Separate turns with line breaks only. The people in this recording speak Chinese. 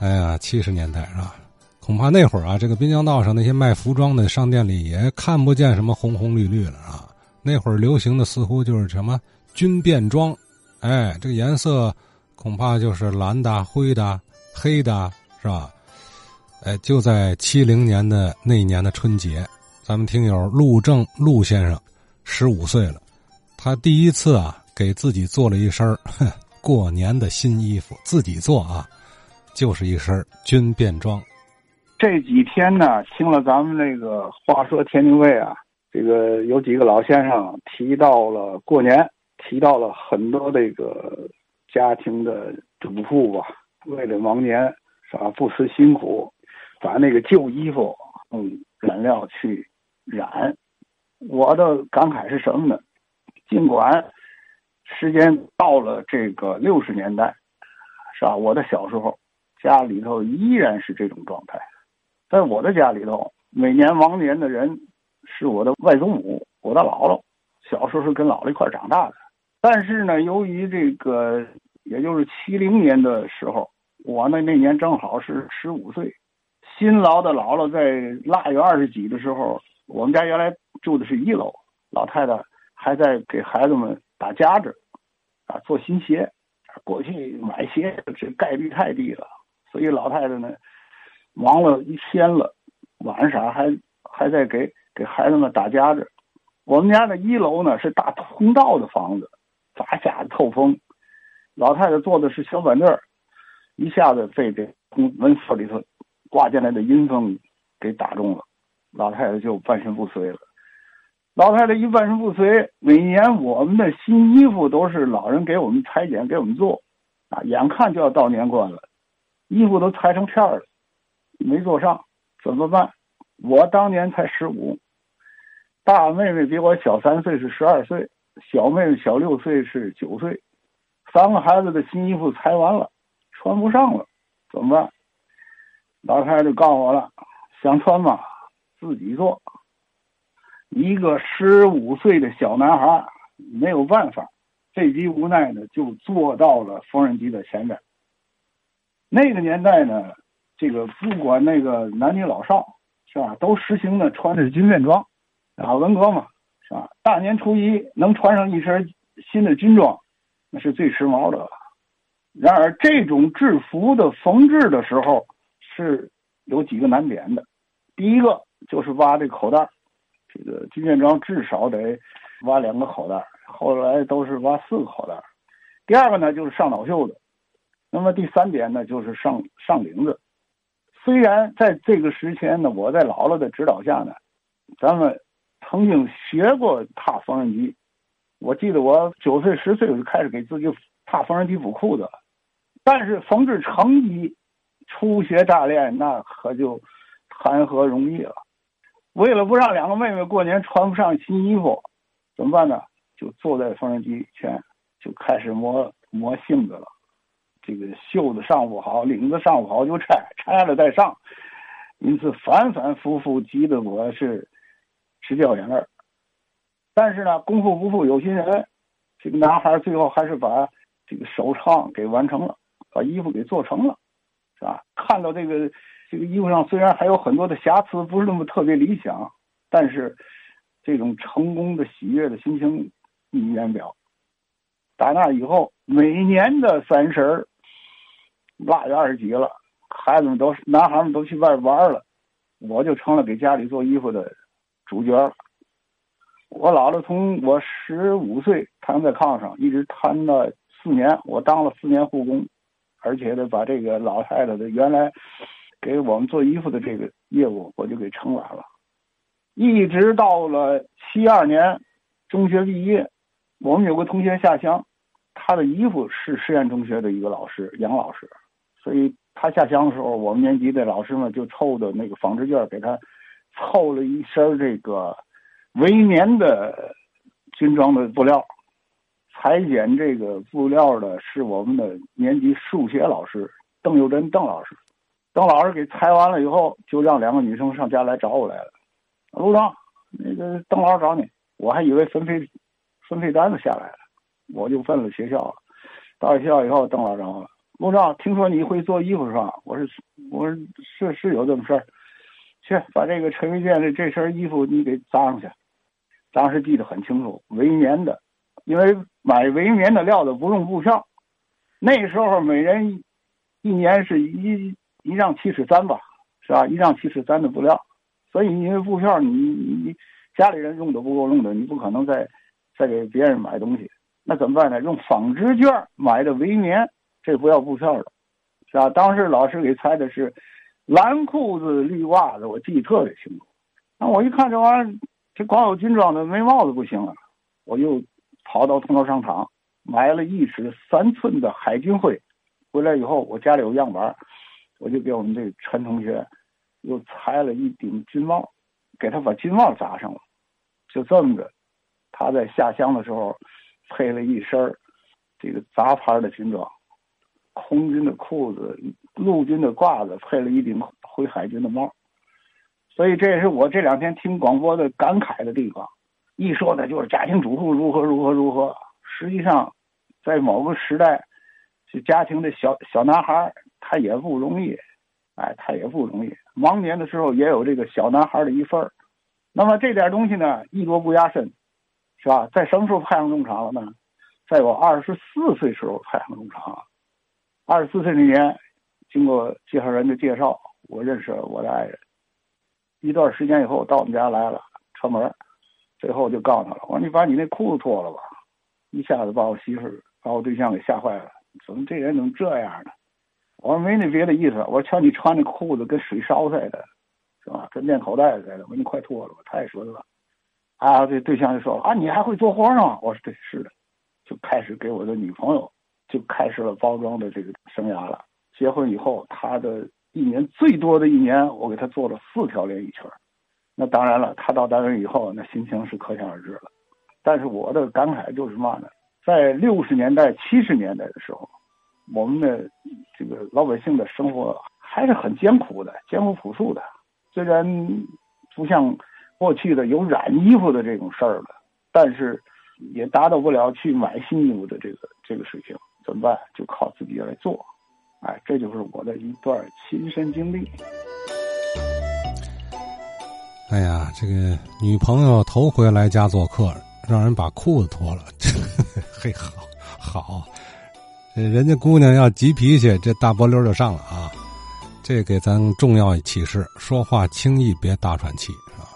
哎呀，七十年代是吧？恐怕那会儿啊，这个滨江道上那些卖服装的商店里也看不见什么红红绿绿了啊。那会儿流行的似乎就是什么军便装，哎，这个颜色恐怕就是蓝的、灰的、黑的，是吧？哎，就在七零年的那一年的春节，咱们听友陆正陆先生十五岁了，他第一次啊给自己做了一身过年的新衣服，自己做啊，就是一身军便装。
这几天呢，听了咱们那个话说天津卫啊，这个有几个老先生提到了过年，提到了很多这个家庭的主妇吧，为了忙年是吧，不辞辛苦，把那个旧衣服用染料去染。我的感慨是什么呢？尽管时间到了这个六十年代，是吧？我的小时候家里头依然是这种状态。在我的家里头，每年亡年的人是我的外祖母，我的姥姥。小时候是跟姥姥一块长大的，但是呢，由于这个，也就是七零年的时候，我呢那年正好是十五岁。新劳的姥姥在腊月二十几的时候，我们家原来住的是一楼，老太太还在给孩子们打夹子，啊，做新鞋。过去买鞋这概率太低了，所以老太太呢。忙了一天了，晚上还还在给给孩子们打夹子。我们家的一楼呢是大通道的房子，砸下透风。老太太坐的是小板凳一下子被这从门缝里头挂进来的阴风给打中了，老太太就半身不遂了。老太太一半身不遂，每年我们的新衣服都是老人给我们裁剪给我们做，啊，眼看就要到年关了，衣服都裁成片了。没做上怎么办？我当年才十五，大妹妹比我小三岁，是十二岁；小妹妹小六岁，是九岁。三个孩子的新衣服裁完了，穿不上了，怎么办？老太太就告诉我了：想穿吗？自己做。一个十五岁的小男孩没有办法，被逼无奈呢，就坐到了缝纫机的前面。那个年代呢？这个不管那个男女老少，是吧？都实行的穿的是军便装，啊，文革嘛，是吧？大年初一能穿上一身新的军装，那是最时髦的了。然而，这种制服的缝制的时候是有几个难点的。第一个就是挖这口袋，这个军便装至少得挖两个口袋，后来都是挖四个口袋。第二个呢，就是上脑袖子。那么第三点呢，就是上上领子。虽然在这个时间呢，我在姥姥的指导下呢，咱们曾经学过踏缝纫机。我记得我九岁十岁我就开始给自己踏缝纫机补裤子。但是缝制成衣、初学乍练，那可就谈何容易了。为了不让两个妹妹过年穿不上新衣服，怎么办呢？就坐在缝纫机前，就开始磨磨性子了。这个袖子上不好，领子上不好就拆，拆了再上，因此反反复复，急得我是直掉眼泪但是呢，功夫不负有心人，这个男孩最后还是把这个首唱给完成了，把衣服给做成了，是吧？看到这个这个衣服上虽然还有很多的瑕疵，不是那么特别理想，但是这种成功的喜悦的心情溢于言表。打那以后，每年的三十儿。腊月二十几了，孩子们都男孩们都去外边玩了，我就成了给家里做衣服的主角了。我姥姥从我十五岁瘫在炕上，一直瘫了四年，我当了四年护工，而且呢，把这个老太太的原来给我们做衣服的这个业务，我就给承揽了。一直到了七二年中学毕业，我们有个同学下乡，他的衣服是实验中学的一个老师，杨老师。所以他下乡的时候，我们年级的老师们就凑的那个纺织件给他凑了一身这个围棉的军装的布料。裁剪这个布料的是我们的年级数学老师邓幼珍邓老师。邓老师给裁完了以后，就让两个女生上家来找我来了。陆长，那个邓老师找你，我还以为分配分配单子下来了，我就奔了学校了。到了学校以后，邓老师找我了。陆照，听说你会做衣服是吧？我说，我说是是有这么事儿。去把这个陈维建的这身衣服你给扎上去。当时记得很清楚，维棉的，因为买维棉的料子不用布票。那时候每人一年是一一丈七尺三吧，是吧？一丈七尺三的布料，所以因为布票你你家里人用的不够用的，你不可能再再给别人买东西。那怎么办呢？用纺织券买的维棉，这不要布票了，是吧？当时老师给猜的是蓝裤子绿袜子，我记得特别清楚。那我一看这玩意儿，这光有军装的没帽子不行啊！我又跑到通州商场买了一尺三寸的海军灰，回来以后我家里有样板，我就给我们这陈同学又裁了一顶军帽，给他把军帽扎上了，就这么着，他在下乡的时候。配了一身这个杂牌的军装，空军的裤子，陆军的褂子，配了一顶回海军的帽。所以这也是我这两天听广播的感慨的地方。一说的就是家庭主妇如何如何如何，实际上，在某个时代，这家庭的小小男孩他也不容易，哎，他也不容易。忙年的时候也有这个小男孩的一份那么这点东西呢，艺多不压身。是吧？在什么时候派上用场了呢？在我二十四岁时候派上用场了。二十四岁那年，经过介绍人的介绍，我认识了我的爱人。一段时间以后，到我们家来了，串门。最后就告诉他了，我说：“你把你那裤子脱了吧！”一下子把我媳妇、把我对象给吓坏了。怎么这人怎么这样呢？我说：“没那别的意思。”我说：“瞧你穿那裤子跟水烧似的，是吧？跟面口袋似的。”我说：“你快脱了吧，太损了。”啊，这对象就说了啊，你还会做活呢？我说对，是的，就开始给我的女朋友就开始了包装的这个生涯了。结婚以后，他的一年最多的一年，我给他做了四条连衣裙。那当然了，他到单位以后，那心情是可想而知了。但是我的感慨就是嘛呢？在六十年代、七十年代的时候，我们的这个老百姓的生活还是很艰苦的、艰苦朴素的，虽然不像。过去的有染衣服的这种事儿了，但是也达到不了去买新衣服的这个这个水平，怎么办？就靠自己来做，哎，这就是我的一段亲身经历。
哎呀，这个女朋友头回来家做客，让人把裤子脱了，嘿，好，好，人家姑娘要急脾气，这大波溜就上了啊！这给咱重要启示：说话轻易别大喘气。